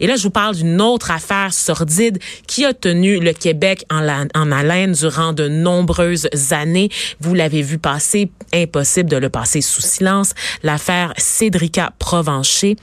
Et là, je vous parle d'une autre affaire sordide qui a tenu le Québec en, en haleine durant de nombreuses années. Vous l'avez vu passer, impossible de le passer sous silence. L'affaire Cédrica Provencher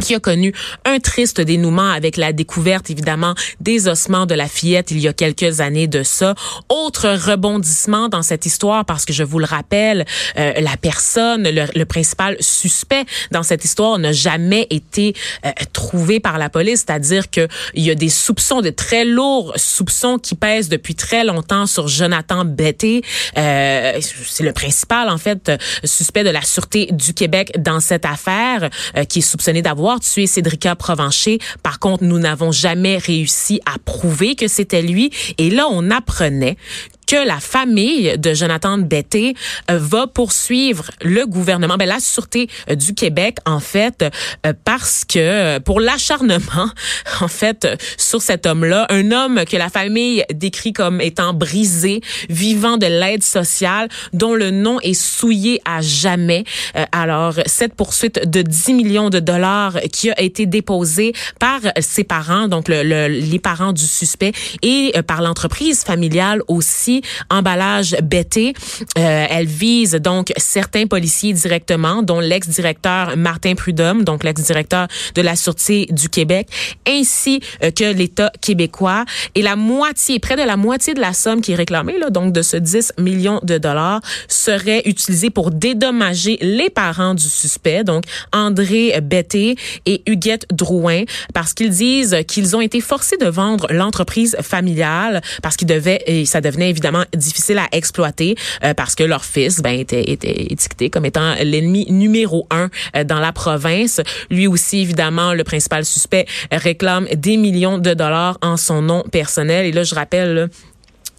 qui a connu un triste dénouement avec la découverte évidemment des ossements de la fillette il y a quelques années de ça. Autre rebondissement dans cette histoire parce que je vous le rappelle, euh, la personne, le, principal suspect dans cette histoire n'a jamais été euh, trouvé par la police, c'est-à-dire que il y a des soupçons, de très lourds soupçons qui pèsent depuis très longtemps sur Jonathan Betté. Euh, C'est le principal en fait suspect de la sûreté du Québec dans cette affaire, euh, qui est soupçonné d'avoir tué Cédrica Provencher. Par contre, nous n'avons jamais réussi à prouver que c'était lui. Et là, on apprenait que la famille de Jonathan Betté euh, va poursuivre le gouvernement, ben la sûreté euh, du Québec en fait, euh, parce que pour l'acharnement en fait sur cet homme-là, un homme que la famille décrit comme étant brisé, vivant de l'aide sociale, dont le nom est souillé à jamais. alors cette poursuite de 10 millions de dollars qui a été déposée par ses parents, donc le, les parents du suspect, et par l'entreprise familiale aussi emballage bêté. Euh, elle vise donc certains policiers directement, dont l'ex-directeur Martin Prudhomme, donc l'ex-directeur de la Sûreté du Québec, ainsi euh, que l'État québécois. Et la moitié, près de la moitié de la somme qui est réclamée, donc de ce 10 millions de dollars, serait utilisée pour dédommager les parents du suspect, donc André Betté et Huguette Drouin, parce qu'ils disent qu'ils ont été forcés de vendre l'entreprise familiale parce qu'ils devaient, et ça devenait évidemment évidemment difficile à exploiter euh, parce que leur fils ben, était, était étiqueté comme étant l'ennemi numéro un euh, dans la province. Lui aussi, évidemment, le principal suspect réclame des millions de dollars en son nom personnel. Et là, je rappelle,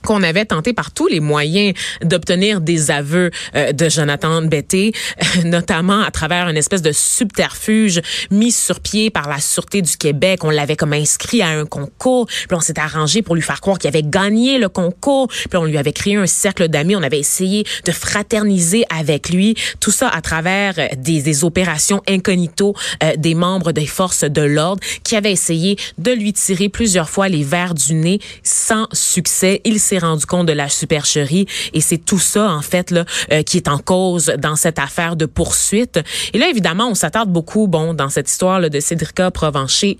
qu'on avait tenté par tous les moyens d'obtenir des aveux euh, de Jonathan Betté, notamment à travers une espèce de subterfuge mis sur pied par la Sûreté du Québec. On l'avait comme inscrit à un concours, puis on s'est arrangé pour lui faire croire qu'il avait gagné le concours, puis on lui avait créé un cercle d'amis, on avait essayé de fraterniser avec lui, tout ça à travers euh, des, des opérations incognito euh, des membres des forces de l'ordre qui avaient essayé de lui tirer plusieurs fois les verres du nez sans succès. Il s'est rendu compte de la supercherie et c'est tout ça en fait là euh, qui est en cause dans cette affaire de poursuite. Et là évidemment, on s'attarde beaucoup bon dans cette histoire là, de Cédrica Provencher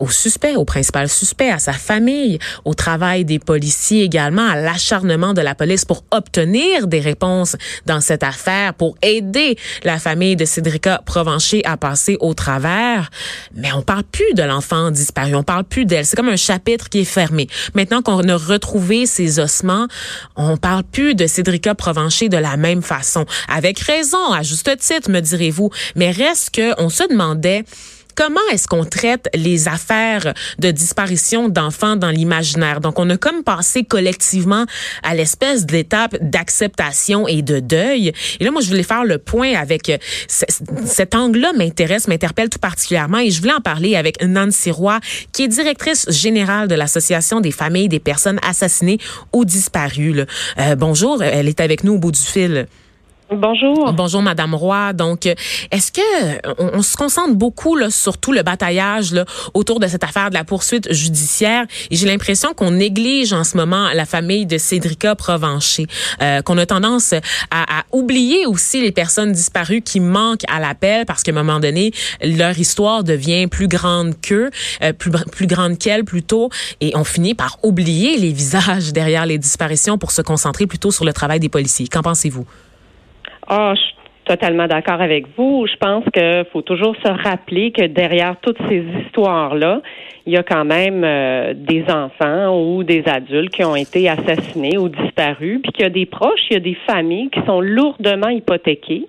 au suspect, au principal suspect, à sa famille, au travail des policiers également, à l'acharnement de la police pour obtenir des réponses dans cette affaire, pour aider la famille de Cédrica Provencher à passer au travers. Mais on parle plus de l'enfant disparu, on parle plus d'elle. C'est comme un chapitre qui est fermé. Maintenant qu'on a retrouvé ses ossements, on parle plus de Cédrica Provencher de la même façon. Avec raison, à juste titre, me direz-vous. Mais reste que on se demandait comment est-ce qu'on traite les affaires de disparition d'enfants dans l'imaginaire? Donc, on a comme passé collectivement à l'espèce d'étape d'acceptation et de deuil. Et là, moi, je voulais faire le point avec euh, cet angle-là m'intéresse, m'interpelle tout particulièrement et je voulais en parler avec Nancy Roy, qui est directrice générale de l'Association des familles des personnes assassinées ou disparues. Euh, bonjour, elle est avec nous au bout du fil. Bonjour. Bonjour, Madame Roy. Donc, est-ce que on, se concentre beaucoup là, sur tout le bataillage là, autour de cette affaire de la poursuite judiciaire? Et j'ai l'impression qu'on néglige en ce moment la famille de Cédrica Provencher, euh, qu'on a tendance à, à, oublier aussi les personnes disparues qui manquent à l'appel parce qu'à un moment donné, leur histoire devient plus grande qu'eux, euh, plus, plus grande qu'elle plutôt, et on finit par oublier les visages derrière les disparitions pour se concentrer plutôt sur le travail des policiers. Qu'en pensez-vous? Ah, je suis totalement d'accord avec vous. Je pense qu'il faut toujours se rappeler que derrière toutes ces histoires-là, il y a quand même euh, des enfants ou des adultes qui ont été assassinés ou disparus, puis qu'il y a des proches, il y a des familles qui sont lourdement hypothéquées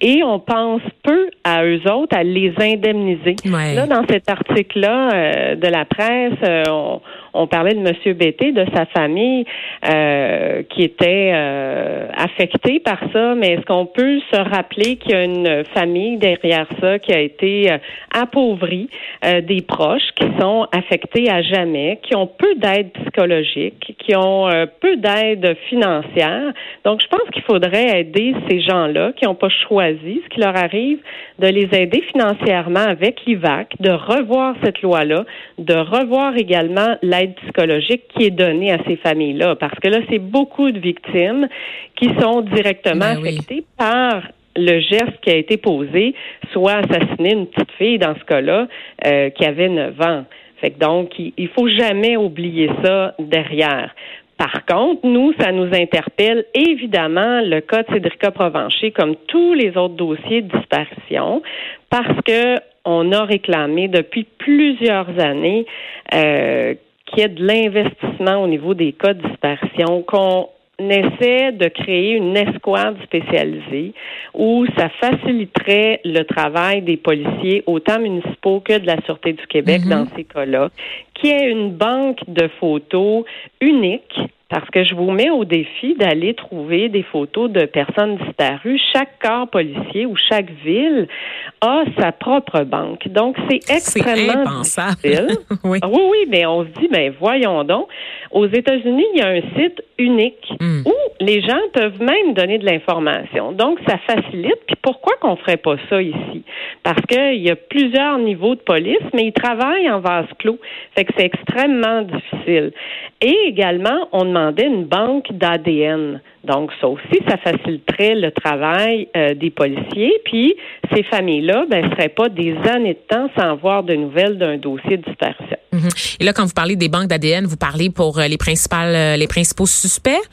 et on pense peu à eux autres à les indemniser. Là, dans cet article-là euh, de la presse, euh, on on parlait de Monsieur Bété, de sa famille euh, qui était euh, affectée par ça, mais est-ce qu'on peut se rappeler qu'il y a une famille derrière ça qui a été euh, appauvrie, des proches qui sont affectés à jamais, qui ont peu d'aide psychologique, qui ont peu d'aide financière? Donc, je pense qu'il faudrait aider ces gens-là qui n'ont pas choisi ce qui leur arrive, de les aider financièrement avec l'IVAC, de revoir cette loi-là, de revoir également l'aide psychologique qui est donnée à ces familles-là, parce que là, c'est beaucoup de victimes qui sont directement ben affectées par le geste qui a été posé, soit assassiner une petite fille dans ce cas-là euh, qui avait 9 ans. Fait que donc, il, faut jamais oublier ça derrière. Par contre, nous, ça nous interpelle évidemment le cas de Cédrica Provencher, comme tous les autres dossiers de disparition, parce que on a réclamé depuis plusieurs années euh, qu'il y ait de l'investissement au niveau des cas de disparition, qu'on essaie de créer une escouade spécialisée où ça faciliterait le travail des policiers, autant municipaux que de la Sûreté du Québec mm-hmm. dans ces cas-là, qui est une banque de photos unique parce que je vous mets au défi d'aller trouver des photos de personnes disparues. Chaque corps policier ou chaque ville a sa propre banque. Donc, c'est extrêmement difficile. oui. oui, oui, mais on se dit, mais voyons donc. Aux États-Unis, il y a un site unique hmm. où les gens peuvent même donner de l'information. Donc, ça facilite. Puis pourquoi qu'on ferait pas ça ici? Parce qu'il y a plusieurs niveaux de police, mais ils travaillent en vase clos. Fait que c'est extrêmement difficile. Et également, on demandait une banque d'ADN. Donc, ça aussi, ça faciliterait le travail euh, des policiers. Puis, ces familles-là ne ben, seraient pas des années de temps sans avoir de nouvelles d'un dossier de disparition. Mhm. Et là, quand vous parlez des banques d'ADN, vous parlez pour euh, les, principales, euh, les principaux suspects?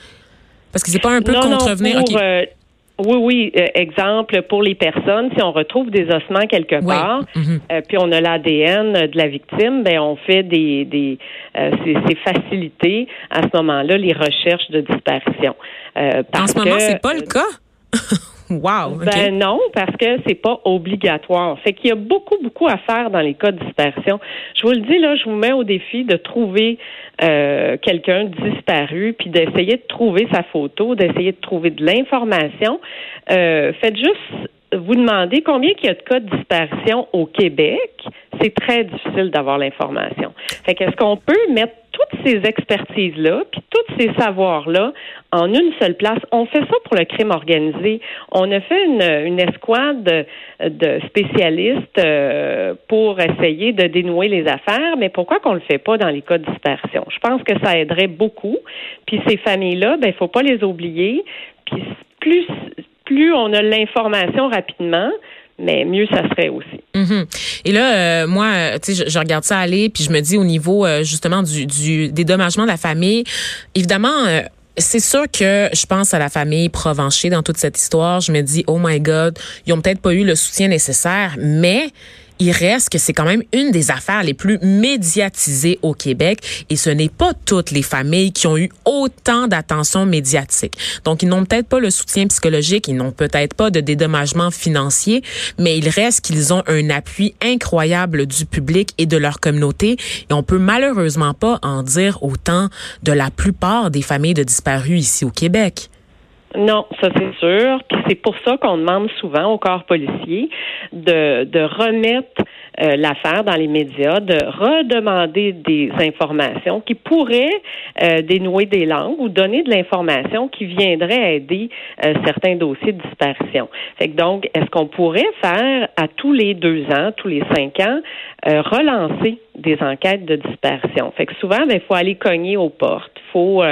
Parce que c'est pas un peu contrevenir. Oui, oui. Euh, exemple, pour les personnes, si on retrouve des ossements quelque part, mhm. euh, puis on a l'ADN de la victime, ben on fait des, des euh, c'est facilité à ce moment-là les recherches de disparition. en ce moment, c'est pas le cas. Wow. Ben non, parce que c'est pas obligatoire. Fait qu'il y a beaucoup, beaucoup à faire dans les cas de dispersion. Je vous le dis là, je vous mets au défi de trouver euh, quelqu'un disparu, puis d'essayer de trouver sa photo, d'essayer de trouver de l'information. Euh, faites juste vous demander combien il y a de cas de disparition au Québec. C'est très difficile d'avoir l'information. Fait qu'est-ce qu'on peut mettre toutes ces expertises-là, puis tous ces savoirs-là en une seule place. On fait ça pour le crime organisé. On a fait une, escouade de, spécialistes euh, pour essayer de dénouer les affaires, mais pourquoi qu'on le fait pas dans les cas de dispersion? Je pense que ça aiderait beaucoup. Puis ces familles-là, ben, il faut pas les oublier. Puis plus, plus on a l'information rapidement, mais mieux ça serait aussi. Mhm. Et là, euh, moi, euh, tu sais, je, regarde ça aller, puis je me dis au niveau euh, justement du, du dédommagement de la famille, évidemment. c'est sûr que je pense à la famille Provencher dans toute cette histoire. Je me dis, oh my God, ils ont peut-être pas eu le soutien nécessaire, mais il reste que c'est quand même une des affaires les plus médiatisées au Québec et ce n'est pas toutes les familles qui ont eu autant d'attention médiatique. Donc, ils n'ont peut-être pas le soutien psychologique, ils n'ont peut-être pas de dédommagement financier, mais il reste qu'ils ont un appui incroyable du public et de leur communauté et on peut malheureusement pas en dire autant de la plupart des familles de disparus ici au Québec. Non, ça c'est sûr. Puis c'est pour ça qu'on demande souvent au corps policier de, de remettre euh, l'affaire dans les médias, de redemander des informations qui pourraient euh, dénouer des langues ou donner de l'information qui viendrait aider euh, certains dossiers de disparition. Fait que donc, est-ce qu'on pourrait faire à tous les deux ans, tous les cinq ans, relancer des enquêtes de disparition? Fait que souvent, il ben, faut aller cogner aux portes, il faut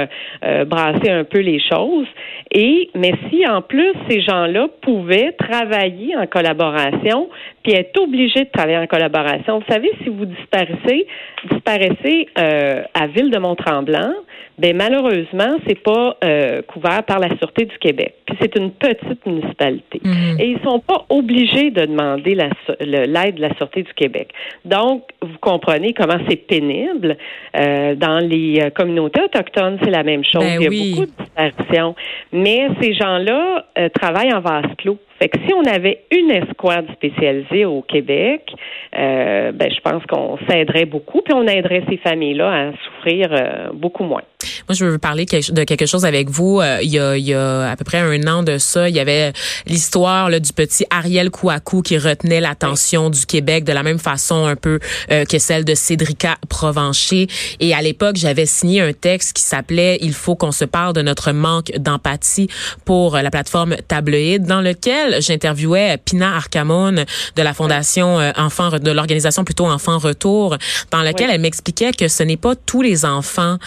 brasser un peu les choses. Et mais si en plus ces gens-là pouvaient travailler en collaboration, puis être obligés de travailler en collaboration. Vous savez, si vous disparaissez, disparaissez euh, à Ville de Mont-Tremblant, ben malheureusement, c'est pas euh, couvert par la Sûreté du Québec. Puis c'est une petite municipalité. Mhm. Et ils sont pas obligés de demander l'aide de la Sûreté du Québec. Donc, vous comprenez comment c'est pénible. Euh, dans les euh, communautés autochtones, c'est la même chose. Ben Il y a beaucoup de disparitions. Mais ces gens-là travaillent en vase clos. Fait que si on avait une escouade spécialisée au Québec, euh, ben, je pense qu'on s'aiderait beaucoup, puis on aiderait ces familles-là à souffrir euh, beaucoup moins. Moi, je veux parler de quelque chose avec vous. Euh, il, y a, il y a à peu près un an de ça, il y avait l'histoire du petit Ariel Kouakou qui retenait l'attention du Québec de la même façon un peu euh, que celle de Cédrica Provencher. Et à l'époque, j'avais signé un texte qui s'appelait Il faut qu'on se parle de notre manque d'empathie pour la plateforme Tabloïd, dans lequel j'interviewais Pina Arcamone de la Fondation euh, Enfants, de l'organisation plutôt Enfants Retour, dans lequel elle m'expliquait que ce n'est pas tous les enfants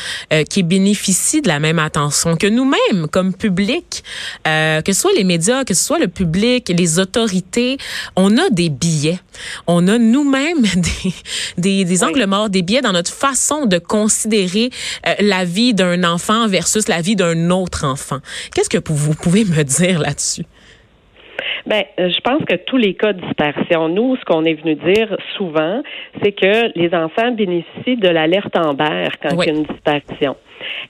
qui bénéficient de la même attention que nous-mêmes comme public, euh, que ce soit les médias, que ce soit le public, les autorités. On a des billets. On a nous-mêmes des, des, des angles morts, des billets dans notre façon de considérer euh, la vie d'un enfant versus la vie d'un autre enfant. Qu'est-ce que vous pouvez me dire là-dessus? Ben, euh, je pense que tous les cas de dispersion, nous, ce qu'on est venu dire souvent, c'est que les enfants bénéficient de l'alerte Amber quand il y a une dispersion.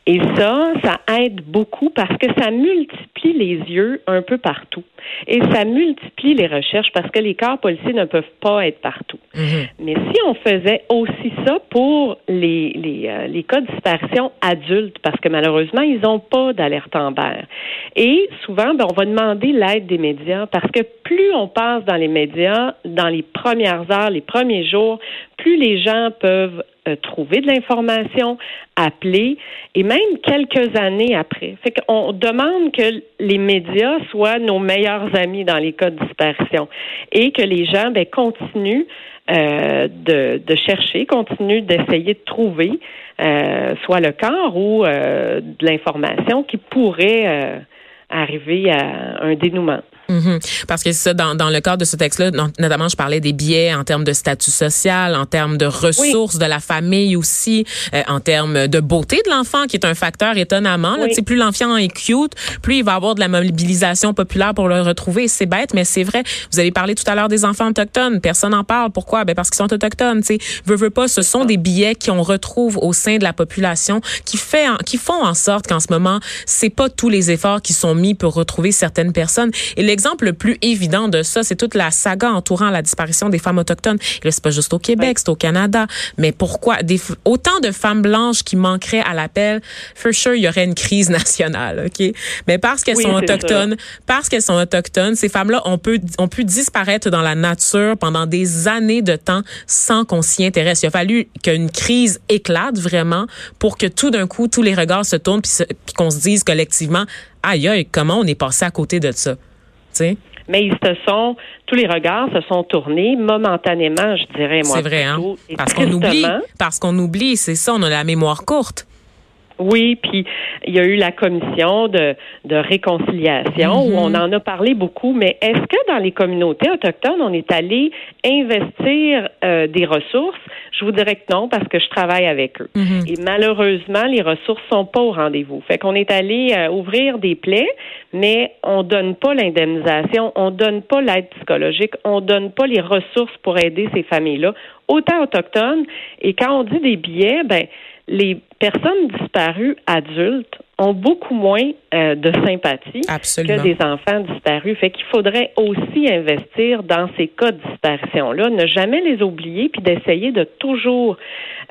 Et ça, ça aide beaucoup parce que ça multiplie les yeux un peu partout. Et ça multiplie les recherches parce que les corps policiers ne peuvent pas être partout. Mhm. Mais si on faisait aussi ça pour les, les, euh, les cas de disparition adultes, parce que malheureusement, ils n'ont pas d'alerte Amber. Et souvent, ben, on va demander l'aide des médias parce que plus on passe dans les médias, dans les premières heures, les premiers jours, plus les gens peuvent euh, trouver de l'information, appeler, et même quelques années après. Fait qu'on demande que les médias soient nos meilleurs amis dans les cas de disparition et que les gens ben, continuent euh, de, chercher, continuent d'essayer de trouver euh, soit le corps ou de l'information qui pourrait arriver à un dénouement. Mhm. Parce que ça, dans, dans le cadre de ce texte-là, notamment, je parlais des biais en termes de statut social, en termes de ressources de la famille aussi, euh, en termes de beauté de l'enfant, qui est un facteur étonnamment. Là, plus l'enfant est cute, plus il va avoir de la mobilisation populaire pour le retrouver. C'est bête, mais c'est vrai. Vous avez parlé tout à l'heure des enfants autochtones. Personne n'en parle. Pourquoi? Ben parce qu'ils sont autochtones. Tu sais, veux, veux pas, ce sont des billets qu'on retrouve au sein de la population qui fait, qui font en sorte qu'en ce moment, c'est pas tous les efforts qui sont mis pour retrouver certaines personnes. Et L'exemple le plus évident de ça, c'est toute la saga entourant la disparition des femmes autochtones. Et c'est pas juste au Québec, c'est au Canada. Mais pourquoi des, autant de femmes blanches qui manqueraient à l'appel? For sure, il y aurait une crise nationale, OK? Mais parce qu'elles sont autochtones, parce qu'elles sont autochtones, ces femmes-là ont pu, ont pu disparaître dans la nature pendant des années de temps sans qu'on s'y intéresse. Il a fallu qu'une crise éclate vraiment pour que tout d'un coup, tous les regards se tournent puis qu'on se dise collectivement, aïe, aïe, comment on est passé à côté de ça? Mais ils se sont, tous les regards se sont tournés momentanément, je dirais, moi. C'est vrai, hein? Parce qu'on oublie. Parce qu'on oublie, c'est ça, on a la mémoire courte. Oui, puis il y a eu la commission de, de réconciliation où on mhm. en a parlé beaucoup, mais est-ce que dans les communautés autochtones, on est allé investir euh, des ressources? Je vous dirais que non, parce que je travaille avec eux. Mhm. Et malheureusement, les ressources sont pas au rendez-vous. Fait qu'on est allé euh, ouvrir des plaies, mais on donne pas l'indemnisation, on donne pas l'aide psychologique, on donne pas les ressources pour aider ces familles-là, autant autochtones. Et quand on dit des billets, ben les personnes disparues adultes ont beaucoup moins euh, de sympathie que des enfants disparus. Fait qu'il faudrait aussi investir dans ces cas de disparition-là, ne jamais les oublier, puis d'essayer de toujours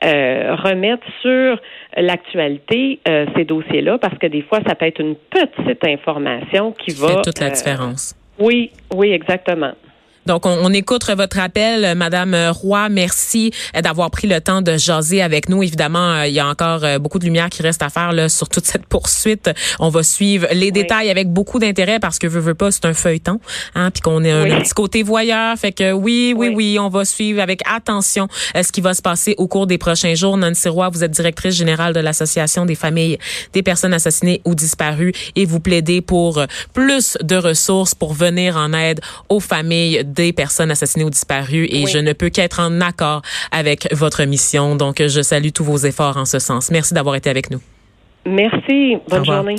euh, remettre sur l'actualité euh, ces dossiers-là, parce que des fois, ça peut être une petite information qui, qui va... Fait toute la différence. Oui, oui, exactement. Donc, on, écoute votre appel, Madame Roy. Merci euh, d'avoir pris le temps de jaser avec nous. Évidemment, euh, il y a encore euh, beaucoup de lumière qui reste à faire là, sur toute cette poursuite. On va suivre les détails avec beaucoup d'intérêt parce que veut, veut pas, c'est un feuilleton, hein, puis qu'on est un, petit côté voyeur. Fait que oui, oui, oui, on va suivre avec attention ce qui va se passer au cours des prochains jours. Nancy Roy, vous êtes directrice générale de l'Association des familles des personnes assassinées ou disparues et vous plaidez pour plus de ressources pour venir en aide aux familles des personnes assassinées ou disparues et je ne peux qu'être en accord avec votre mission. Donc, je salue tous vos efforts en ce sens. Merci d'avoir été avec nous. Merci. Bonne journée.